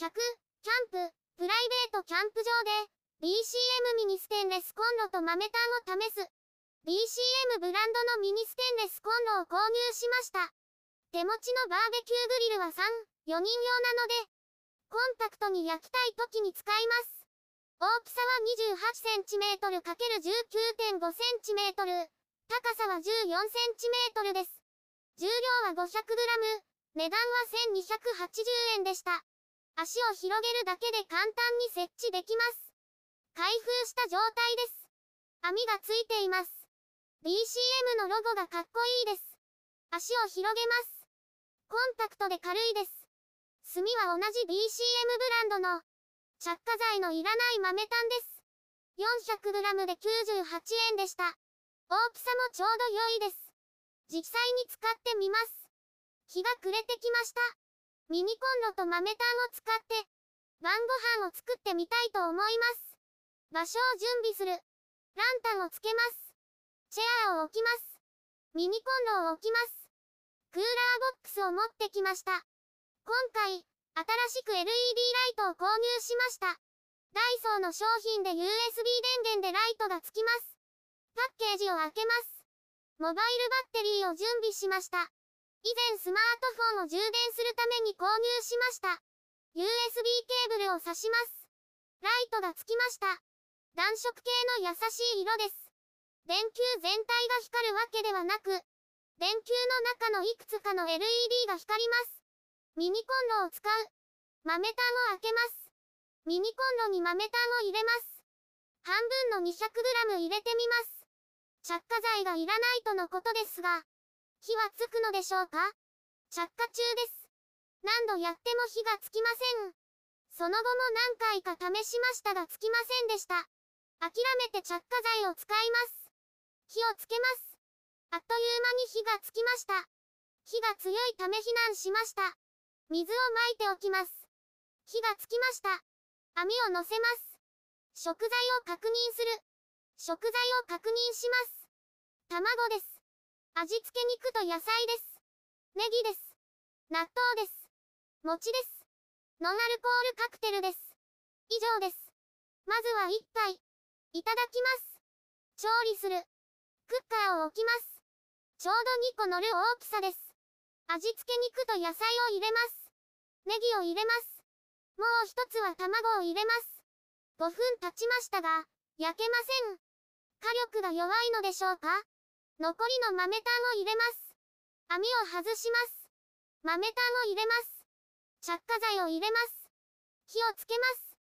100、キャンプ、プライベートキャンプ場で、BCM ミニステンレスコンロと豆炭を試す。BCM ブランドのミニステンレスコンロを購入しました。手持ちのバーベキューグリルは3、4人用なので、コンパクトに焼きたい時に使います。大きさは 28cm×19.5cm。高さは 14cm です。重量は 500g。値段は1280円でした。足を広げるだけで簡単に設置できます。開封した状態です。網がついています。BCM のロゴがかっこいいです。足を広げます。コンパクトで軽いです。炭は同じ BCM ブランドの着火剤のいらない豆炭です。400g で98円でした。大きさもちょうど良いです。実際に使ってみます。日が暮れてきました。ミニコンロと豆炭を使って、晩ご飯を作ってみたいと思います。場所を準備する。ランタンをつけます。チェアを置きます。ミニコンロを置きます。クーラーボックスを持ってきました。今回、新しく LED ライトを購入しました。ダイソーの商品で USB 電源でライトがつきます。パッケージを開けます。モバイルバッテリーを準備しました。以前スマートフォンを充電するために購入しました。USB ケーブルを挿します。ライトがつきました。暖色系の優しい色です。電球全体が光るわけではなく、電球の中のいくつかの LED が光ります。ミニコンロを使う。豆炭を開けます。ミニコンロに豆炭を入れます。半分の 200g 入れてみます。着火剤がいらないとのことですが、火はつくのでしょうか？着火中です。何度やっても火がつきません。その後も何回か試しましたがつきませんでした。諦めて着火剤を使います。火をつけます。あっという間に火がつきました。火が強いため避難しました。水をまいておきます。火がつきました。網を乗せます。食材を確認する。食材を確認します。卵です。味付け肉と野菜です。ネギです。納豆です。餅です。ノンアルコールカクテルです。以上です。まずは一杯。いただきます。調理する。クッカーを置きます。ちょうど2個乗る大きさです。味付け肉と野菜を入れます。ネギを入れます。もう一つは卵を入れます。5分経ちましたが、焼けません。火力が弱いのでしょうか？残りの豆炭を入れます。網を外します。豆炭を入れます。着火剤を入れます。火をつけます。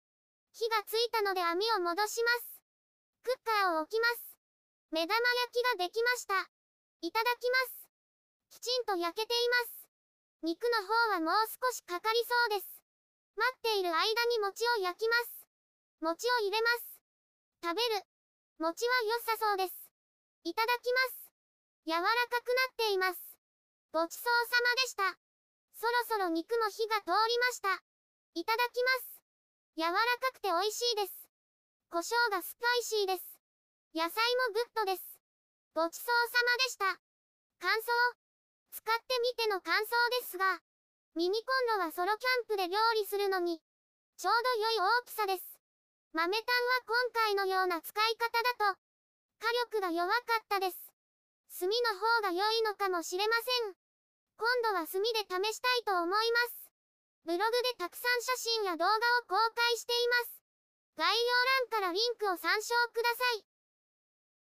火がついたので網を戻します。クッカーを置きます。目玉焼きができました。いただきます。きちんと焼けています。肉の方はもう少しかかりそうです。待っている間に餅を焼きます。餅を入れます。食べる。餅は良さそうです。いただきます。柔らかくなっています。ごちそうさまでした。そろそろ肉も火が通りました。いただきます。柔らかくて美味しいです。胡椒がスパイシーです。野菜もグッドです。ごちそうさまでした。感想使ってみての感想ですが、ミニコンロはソロキャンプで料理するのに、ちょうど良い大きさです。豆炭は今回のような使い方だと、火力が弱かったです。炭の方が良いのかもしれません。今度は炭で試したいと思います。ブログでたくさん写真や動画を公開しています。概要欄からリンクを参照ください。